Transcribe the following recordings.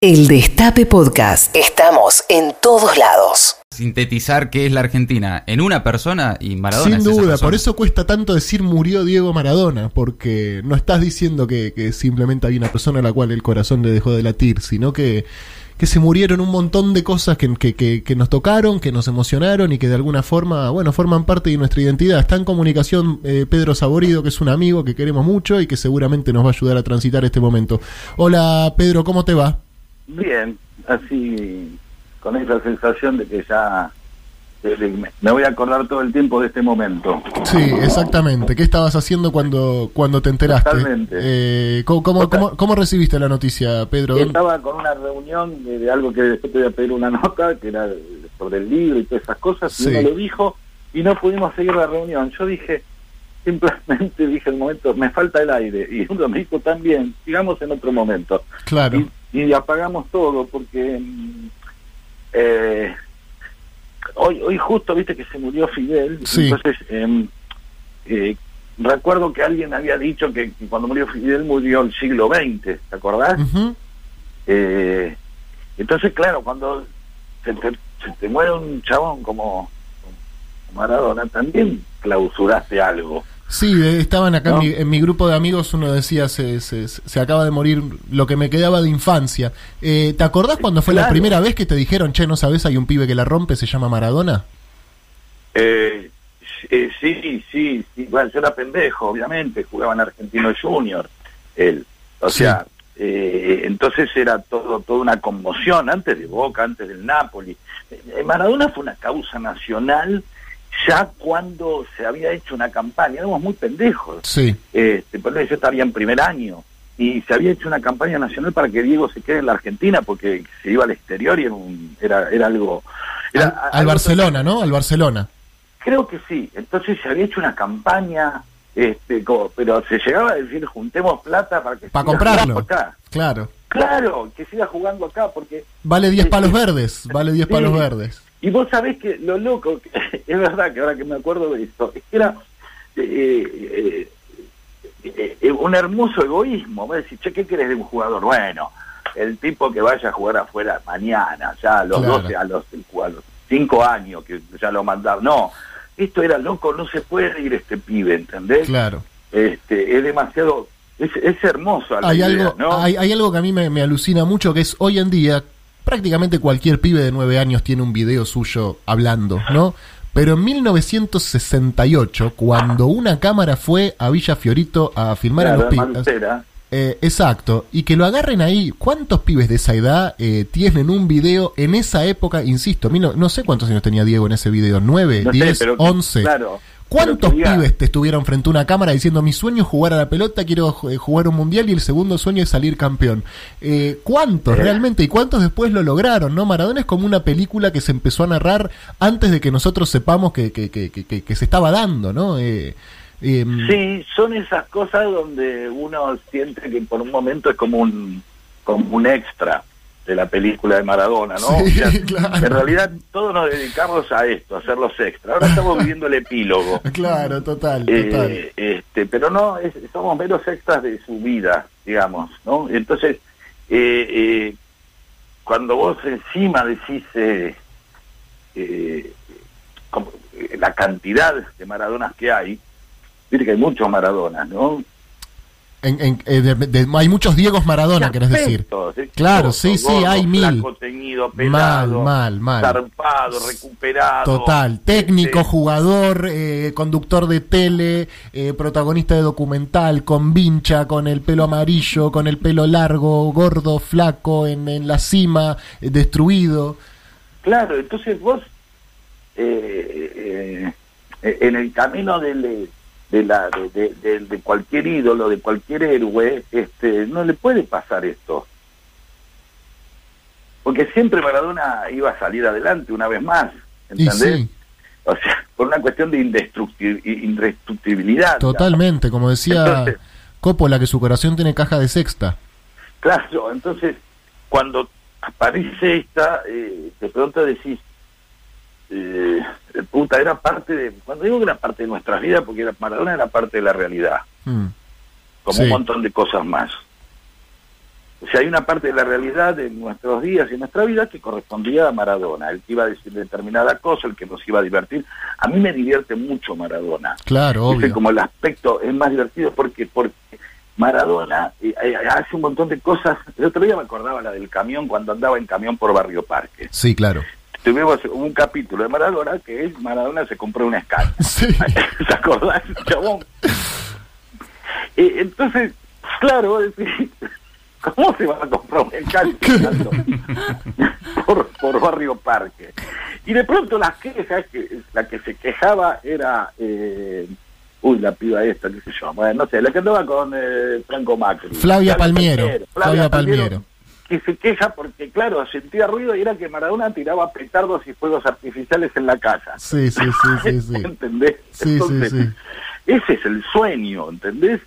El Destape Podcast. Estamos en todos lados. Sintetizar qué es la Argentina en una persona y Maradona. Sin es duda, por eso cuesta tanto decir murió Diego Maradona, porque no estás diciendo que, que simplemente hay una persona a la cual el corazón le dejó de latir, sino que, que se murieron un montón de cosas que, que, que- que nos tocaron, que nos emocionaron y que de alguna forma, bueno, forman parte de nuestra identidad. Está en comunicación eh, Pedro Saborido, que es un amigo que queremos mucho y que seguramente nos va a ayudar a transitar este momento. Hola Pedro, ¿cómo te va? Bien, así con esa sensación de que ya me voy a acordar todo el tiempo de este momento. Sí, exactamente. ¿Qué estabas haciendo cuando, cuando te enteraste? Totalmente. Eh, ¿cómo, cómo, cómo- cómo recibiste la noticia, Pedro? Estaba con una reunión de, de algo que después te voy a pedir una nota, que era sobre el libro y todas esas cosas, Sí. y uno lo dijo y no pudimos seguir la reunión. Yo dije, simplemente dije el momento, me falta el aire, y uno me dijo también, sigamos en otro momento. Claro. y, y apagamos todo porque eh, hoy hoy justo viste que se murió Fidel Sí. entonces em, eh, recuerdo que alguien había dicho que, que cuando murió Fidel murió el siglo XX ¿te acordás? Eh, entonces claro cuando se te, se te muere un chabón como Maradona también clausuraste algo Sí, de- estaban acá ¿No? en, mi, en mi grupo de amigos, uno decía, se, se, se acaba de morir lo que me quedaba de infancia. Eh, ¿Te acordás cuando fue la primera vez que te dijeron, che, no sabes, hay un pibe que la rompe, se llama Maradona? Eh, eh, sí, sí, sí. Bueno, yo era pendejo, obviamente, jugaba en Argentino Junior, él. O Sí. sea, eh, entonces era todo toda una conmoción, antes de Boca, antes del Napoli. Eh, Maradona fue una causa nacional ya cuando se había hecho una campaña, éramos muy pendejos. Sí, Este, por eso yo estaba en primer año y se había hecho una campaña nacional para que Diego se quede en la Argentina porque se iba al exterior y era, un- era, era algo... era al, al algo Barcelona, ¿no? Al Barcelona. Creo que sí. Entonces se había hecho una campaña, este, como- pero se llegaba a decir juntemos plata para que Para comprarlo. acá. Claro. Claro, que siga jugando acá, porque Vale 10 Sí, palos verdes, vale 10 Sí. palos verdes. Y vos sabés que lo loco, que- es verdad que ahora que me acuerdo de esto, era eh, eh, eh, eh, un hermoso egoísmo. Vos decís, che, ¿qué querés de un jugador? Bueno, el tipo que vaya a jugar afuera mañana, ya a los Claro. 12, a los, a los 5 años que ya lo mandaron. No, esto era loco, no se puede ir este pibe, ¿entendés? Claro. este es demasiado es, es hermoso hay idea, algo, ¿no? hay, hay algo que a mí me, me alucina mucho, que es hoy en día prácticamente cualquier pibe de 9 años tiene un video suyo hablando, ¿no? Pero en 1968, cuando una cámara fue a Villa Fiorito a filmar a los pibes, eh, exacto, y que lo agarren ahí, ¿cuántos pibes de esa edad eh, tienen un video en esa época? Insisto, no, no sé cuántos años tenía Diego en ese video, ¿9, No sé, 10, pero- 11? claro, ¿Cuántos pibes te estuvieron frente a una cámara diciendo mi sueño es jugar a la pelota, quiero eh, jugar un mundial y el segundo sueño es salir campeón? Eh, ¿Cuántos Eh. realmente y cuántos después lo lograron? ¿no? Maradona es como una película que se empezó a narrar antes de que nosotros sepamos que, que, que, que- que- que se estaba dando, ¿no? Eh, em, Sí, son esas cosas donde uno siente que por un momento es como un como un extra de la película de Maradona, ¿no? Sí, O sea, claro. En realidad todos nos dedicamos a esto, a hacer los extras. Ahora estamos viviendo el epílogo. Claro, total, total. Eh, este, pero no, es- somos meros extras de su vida, digamos, ¿no? Entonces, eh, eh, cuando vos encima decís eh, eh, como, la cantidad de Maradonas que hay, viste que hay muchos Maradonas, ¿no? En- en- eh, de- de- hay muchos Diegos Maradona, querés decir. Claro, Gordo, sí, sí, hay mil. pelado, mal, mal. zarpado, recuperado. Total, técnico, Este, jugador, eh, conductor de tele, eh, protagonista de documental, con vincha, con el pelo amarillo, con el pelo largo, gordo, flaco, en, en la cima, eh, destruido. Claro, entonces vos, en el camino del- de, la, de, de- de- cualquier ídolo, de cualquier héroe, este, no le puede pasar esto. Porque siempre Maradona iba a salir adelante una vez más, ¿entendés? sí, O sea, por una cuestión de indestructi- indestructibilidad. totalmente, como decía Entonces- Coppola, que su corazón tiene caja de sexta. Claro, entonces cuando aparece esta, eh, de pronto decís, eh, puta, era parte de, cuando digo que era parte de nuestras vidas, porque era, Maradona era parte de la realidad, Mm. como Sí. un montón de cosas más. O sea, hay una parte de la realidad de nuestros días y nuestra vida que correspondía a Maradona, el que iba a decir determinada cosa, el que nos iba a divertir. A mí me divierte mucho Maradona. Claro, Ese obvio. como el aspecto es más divertido porque porque Maradona eh, eh, hace un montón de cosas. El otro día me acordaba la del camión cuando andaba en camión por Barrio Parque. Sí, claro. Tuvimos un capítulo de Maradona que es Maradona se compró una escala. Sí. ¿Te acordás, chabón? Eh, entonces, claro, decís, ¿cómo se va a comprar un escala por, por Barrio Parque? Y de pronto las quejas, que la que se quejaba era, eh, uy, la piba esta, qué sé yo, bueno, no sé, la que andaba con eh, Franco Macri. Flavia Palmiero. Flavia, Flavia Palmiero, Palmiero. Que se queja porque, claro, sentía ruido y era que Maradona tiraba petardos y fuegos artificiales en la casa. Sí, sí, sí, sí, sí. ¿Entendés? Sí, Entonces, sí, sí. ese es el sueño, ¿entendés?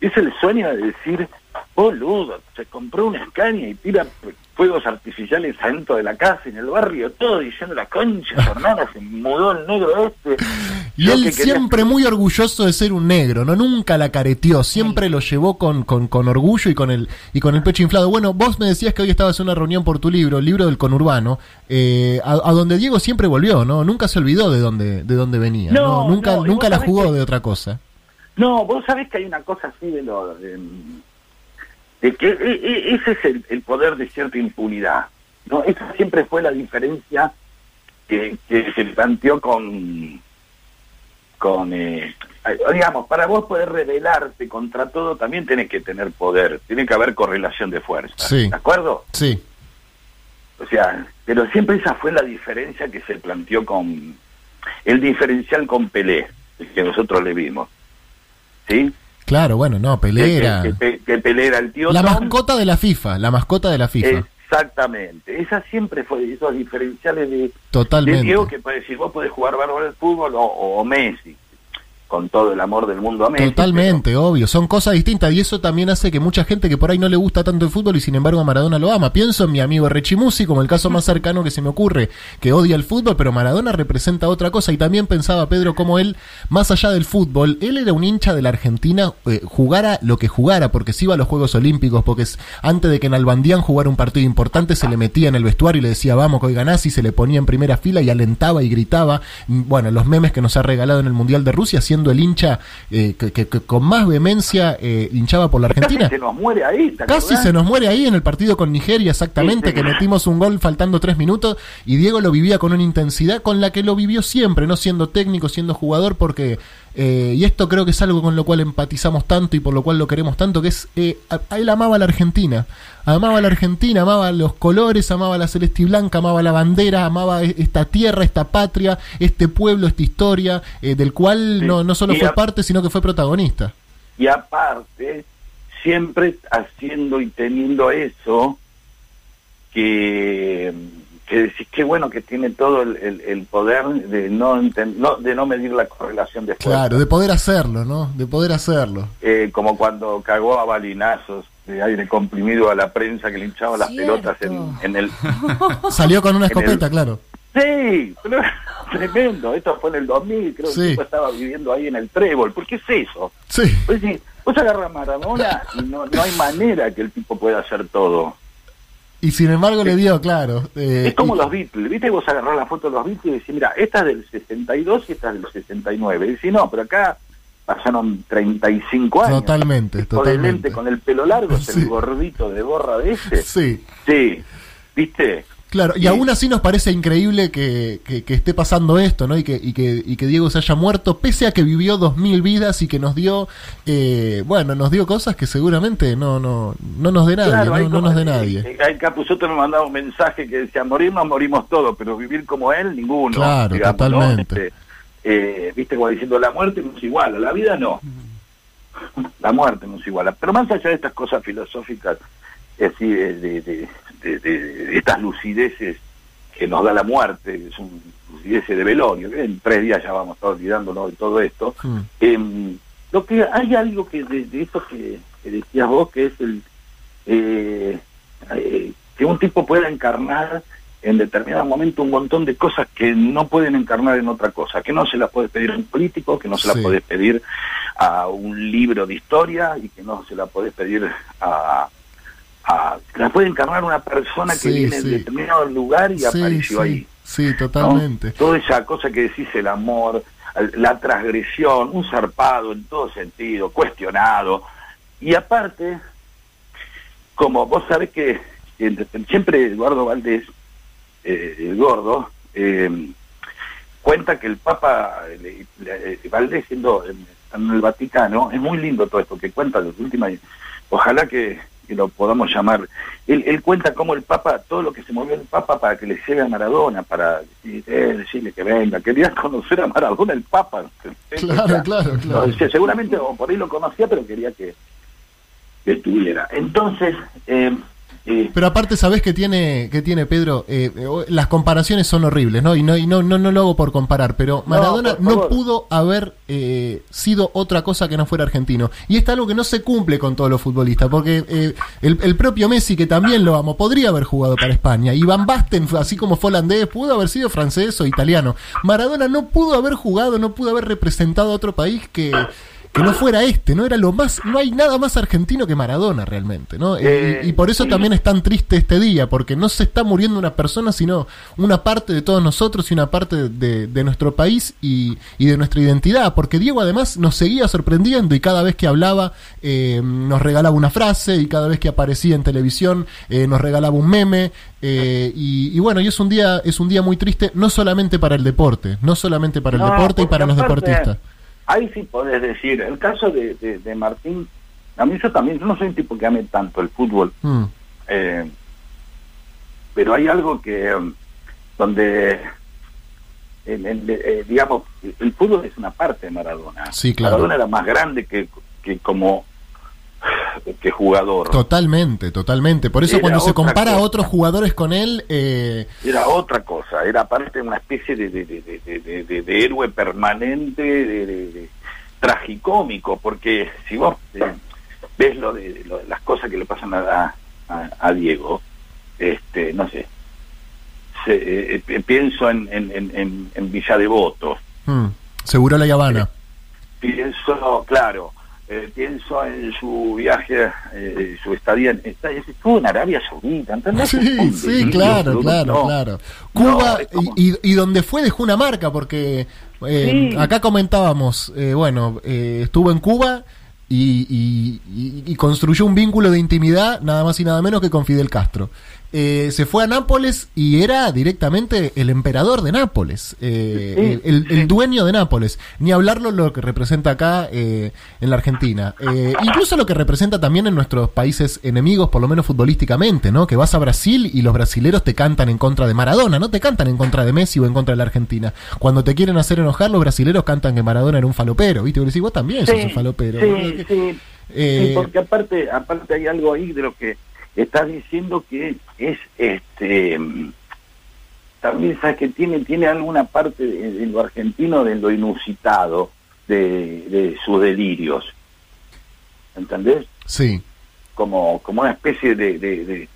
Es el sueño de decir, boludo, se compró una escaña y tira fuegos artificiales adentro de la casa, en el barrio, todo diciendo la concha, hermana se mudó el negro este. Y él siempre muy orgulloso de ser un negro, no nunca la careteó, siempre lo llevó con, con, con orgullo y con el y con el pecho inflado. Bueno, vos me decías que hoy estabas en una reunión por tu libro, el libro del conurbano, eh, a, a donde Diego siempre volvió, ¿no? Nunca se olvidó de dónde de dónde venía, ¿no? No, nunca no, nunca la jugó que- de otra cosa. No, vos sabés que hay una cosa así de lo... De, de que e- e- ese es el, el poder de cierta impunidad. ¿no? Esa siempre fue la diferencia que, que se planteó con... con eh, digamos, para vos poder rebelarte contra todo también tenés que tener poder, tiene que haber correlación de fuerza. Sí. ¿De acuerdo? Sí, O sea, pero siempre esa fue la diferencia que se planteó con el diferencial con Pelé, el que nosotros le vimos. ¿Sí? claro, bueno, no, Pelé era Que, que- que Pelé era el tío la Tom. mascota de la FIFA, la mascota de la FIFA. Exactamente. Esa siempre fue esos diferenciales de, de. Diego que puede decir, vos podés jugar bárbaro al fútbol o, o Messi, con todo el amor del mundo a Messi. Totalmente, obvio. Son cosas distintas y eso también hace que mucha gente que por ahí no le gusta tanto el fútbol y sin embargo a Maradona lo ama. Pienso en mi amigo Rechimusi como el caso más cercano que se me ocurre, que odia el fútbol, pero Maradona representa otra cosa. Y también pensaba Pedro como él, más allá del fútbol, él era un hincha de la Argentina, eh, jugara lo que jugara, porque se iba a los Juegos Olímpicos, porque es- antes de que en Albandían jugara un partido importante se le metía en el vestuario y le decía vamos que hoy ganás y se le ponía en primera fila y alentaba y gritaba. Mm, Bueno, los memes que nos ha regalado en el Mundial de Rusia, siendo el hincha eh, que, que- que con más vehemencia eh, hinchaba por la Argentina. Casi se nos muere ahí, ¿te Casi acordás? se nos muere ahí en el partido con Nigeria, exactamente, Sí, sí. que metimos un gol faltando tres minutos y Diego lo vivía con una intensidad con la que lo vivió siempre, no siendo técnico, siendo jugador, porque, eh, y esto creo que es algo con lo cual empatizamos tanto y por lo cual lo queremos tanto, que es, eh, él amaba a la Argentina, amaba a la Argentina, amaba los colores, amaba la celeste y blanca, amaba la bandera, amaba e- esta tierra, esta patria, este pueblo, esta historia, eh, del cual Sí. no, no solo Y fue a- parte, sino que fue protagonista. Y aparte, siempre haciendo y teniendo eso, que, que decís, qué bueno que tiene todo el, el- el poder de no, no- de no medir la correlación de fuerza. Claro, de poder hacerlo, ¿no? De poder hacerlo. Eh, como cuando cagó a balinazos de aire comprimido a la prensa que le hinchaba las pelotas en, en el... Salió con una el- escopeta, claro. Sí, pero tremendo. Esto fue en el 2000, creo Sí. que el tipo estaba viviendo ahí en el Trébol. ¿Por qué es eso? Sí, Pues sí, vos agarras a Maradona y no, no hay manera que el tipo pueda hacer todo. Y sin embargo le dio, claro. eh, Es como y- los Beatles, ¿viste? Vos agarrás la foto de los Beatles y decís, mira, esta es del 62 y esta es del 69. Y decís, no, pero acá pasaron 35 años. Totalmente, totalmente. con el pelo largo, es Sí. el gordito de gorra de ese. Sí, Sí, ¿viste? Claro. Y Sí. aún así nos parece increíble que, que- que esté pasando esto, ¿no? Y que, y, que, y que Diego se haya muerto, pese a que vivió dos mil vidas y que nos dio, eh, bueno, nos dio cosas que seguramente no, no, no nos dé nadie, Claro, ¿no? No como- nos dé nadie. eh, Hay Capusotto me mandaba un mensaje que decía, morirnos, morimos todos, pero vivir como él, ninguno. Claro, totalmente. Este, eh, Viste, como diciendo, la muerte nos iguala, la vida no. La muerte nos iguala. Pero más allá de estas cosas filosóficas, es así, de, de- estas lucideces que nos da la muerte, que son lucideces de velorio, que en tres días ya vamos a estar olvidándonos de todo esto, Mm. Em, lo que hay algo que de, eso que, que decías vos que es el eh, eh, que un tipo pueda encarnar en determinado momento un montón de cosas que no pueden encarnar en otra cosa, que no se las puede pedir a un político, que no se Sí. las puede pedir a un libro de historia y que no se la puede pedir a, a- la puede encarnar una persona que viene sí. de determinado lugar y Sí, apareció ahí. sí, ¿no? totalmente. Toda esa cosa que decís, el amor, la transgresión, un zarpado en todo sentido, cuestionado. Y aparte, como vos sabés que siempre Eduardo Valdés, eh, el gordo, eh, cuenta que el Papa eh, Valdés siendo en, en el Vaticano, es muy lindo todo esto que cuenta de última ojalá que, que lo podamos llamar. Él, él cuenta cómo el Papa, todo lo que se movió el Papa para que le llegue a Maradona, para decir, eh, decirle que venga, quería conocer a Maradona el Papa. Claro, claro, claro. No, seguramente o por ahí lo conocía, pero quería que, que estuviera. Entonces, eh, Pero aparte, ¿sabés que tiene, que tiene Pedro? Eh, eh, las comparaciones son horribles, ¿no? Y no, y no, no, no lo hago por comparar, pero Maradona no, pudo haber eh, sido otra cosa que no fuera argentino. Y es algo que no se cumple con todos los futbolistas, porque eh, el, el propio Messi, que también lo amo, podría haber jugado para España. Y Van Basten, así como fue holandés, pudo haber sido francés o italiano. Maradona no pudo haber jugado, no pudo haber representado a otro país que que no fuera este, no era lo más, no hay nada más argentino que Maradona realmente, ¿no? Eh, y, y por eso sí. también es tan triste este día, porque no se está muriendo una persona, sino una parte de todos nosotros y una parte de, de nuestro país y, y de nuestra identidad, porque Diego además nos seguía sorprendiendo y cada vez que hablaba eh, nos regalaba una frase y cada vez que aparecía en televisión eh, nos regalaba un meme eh, y, y bueno, y es un día es un día muy triste no solamente para el deporte, no solamente para el No, deporte y para los deportistas. Ahí sí podés decir, el caso de, de, de Martín, a mí yo también, yo no soy un tipo que ame tanto el fútbol, Mm, eh, pero hay algo que, um, donde, en- en- eh, digamos, el fútbol es una parte de Maradona. Sí, claro. Maradona era más grande que, que como que jugador. Totalmente, totalmente. Por eso Era cuando se compara a otros jugadores con él, eh, era otra cosa, era aparte una especie de, héroe permanente, de, tragicómico, porque si vos eh, ves lo de, lo las cosas que le pasan a, a, a Diego, este, no sé, se- eh, pienso en, en, en, en, en Villa Devoto, mm, seguro la Habana. pienso, claro, eh, pienso en su viaje, eh, su estadía, en, está- estuvo en Arabia Saudita, ¿entendés? Sí, sí, claro, claro, No. claro. Cuba, como- y, y- donde fue dejó una marca, porque eh, Sí. acá comentábamos, eh, bueno, eh, estuvo en Cuba y, y- y- y construyó un vínculo de intimidad, nada más y nada menos que con Fidel Castro. Eh, se fue a Nápoles y era directamente el emperador de Nápoles, eh, Sí, el, el sí. dueño de Nápoles. Ni hablarlo lo que representa acá eh, en la Argentina. Eh, incluso lo que representa también en nuestros países enemigos, por lo menos futbolísticamente, ¿no? Que vas a Brasil y los brasileros te cantan en contra de Maradona, no te cantan en contra de Messi o en contra de la Argentina. Cuando te quieren hacer enojar, los brasileros cantan que Maradona era un falopero, ¿viste? Vos decís, vos también sos un falopero. Sí, sí. Eh, Sí, porque aparte, aparte hay algo ahí de lo que estás diciendo que es este también sabes que tiene tiene alguna parte de, de lo argentino de lo inusitado de, de sus delirios ¿entendés? Sí, como como una especie de de, de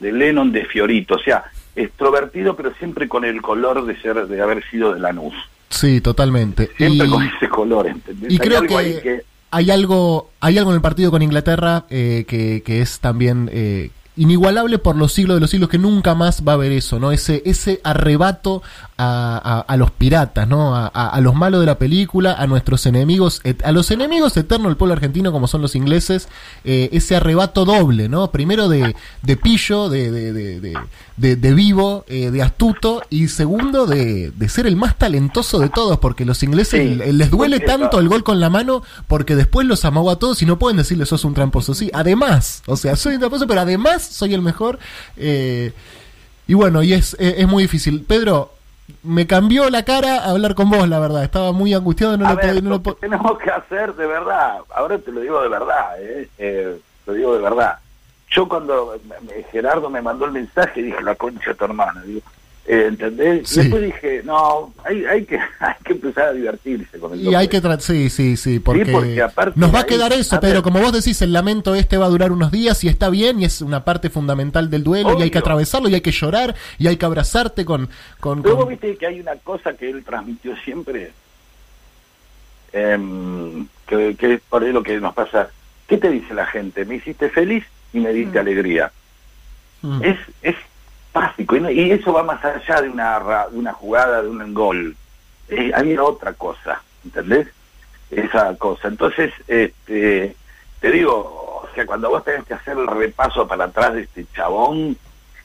de Lennon de Fiorito o sea extrovertido pero siempre con el color de ser de haber sido de Lanús sí, totalmente. siempre Y- con ese color ¿entendés? y creo que, hay algo hay algo en el partido con Inglaterra eh, que, que es también eh, inigualable por los siglos de los siglos que nunca más va a haber eso no ese ese arrebato a, a- a los piratas no a, los malos de la película a nuestros enemigos a los enemigos eternos del pueblo argentino como son los ingleses eh, ese arrebato doble no primero de, de pillo de, de, de, de- de- de vivo eh, de astuto y segundo de, de ser el más talentoso de todos porque los ingleses Sí, les duele tanto el gol con la mano porque después los amagó a todos y no pueden decirle sos un tramposo. Sí, además, o sea, soy un tramposo, pero además soy el mejor. eh, y bueno, y es, es, es muy difícil. Pedro, me cambió la cara hablar con vos, la verdad. Estaba muy angustiado, no a lo ver, no lo que tenemos que hacer de verdad, ahora te lo digo de verdad, eh, eh, lo digo de verdad. Yo cuando me- Gerardo me mandó el mensaje dije, la concha de tu hermana, digo, eh, ¿entendés? Sí. Y después dije, no, hay, hay, que, hay que empezar a divertirse con el Y hay que sí, sí, sí, porque, porque aparte nos va a ahí- quedar eso, ver. Como vos decís, el lamento este va a durar unos días y está bien y es una parte fundamental del duelo y hay que atravesarlo y hay que llorar y hay que abrazarte con... con, Luego con- viste que hay una cosa que él transmitió siempre, em, que, que es por ahí lo que nos pasa. ¿Qué te dice la gente? ¿Me hiciste feliz? y me diste alegría. Mm. Es, es básico, y, no- y eso va más allá de una, de una jugada, de un gol. Eh, había otra cosa, ¿entendés? Esa cosa. Entonces, este, te digo, o sea, cuando vos tenés que hacer el repaso para atrás de este chabón,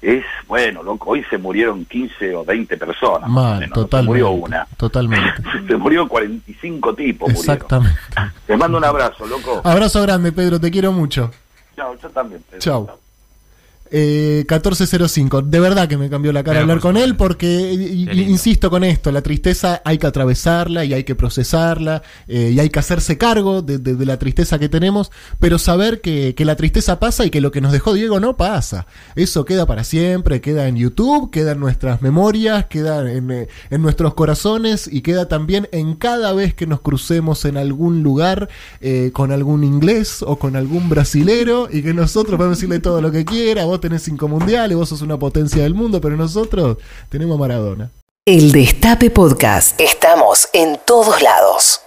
es, bueno, loco, hoy se murieron 15 o 20 personas. Mal, menos, no se totalmente. murió una. Totalmente. Se murió 45 tipos. murieron. Exactamente. Te mando un abrazo, loco. Abrazo grande, Pedro, te quiero mucho. Chao, yo también. Pedro. Chau. Eh, 1405. De verdad que me cambió la cara Pero hablar con él porque, lindo. insisto con esto, la tristeza hay que atravesarla y hay que procesarla eh, y hay que hacerse cargo de, de- de la tristeza que tenemos, pero saber que, que la tristeza pasa y que lo que nos dejó Diego no pasa. Eso queda para siempre, queda en YouTube, queda en nuestras memorias, queda en, eh, en nuestros corazones y queda también en cada vez que nos crucemos en algún lugar eh, con algún inglés o con algún brasilero y que nosotros podemos decirle todo lo que quiera, vos tenés cinco mundiales, vos sos una potencia del mundo, pero nosotros tenemos Maradona. El Destape Podcast. Estamos en todos lados.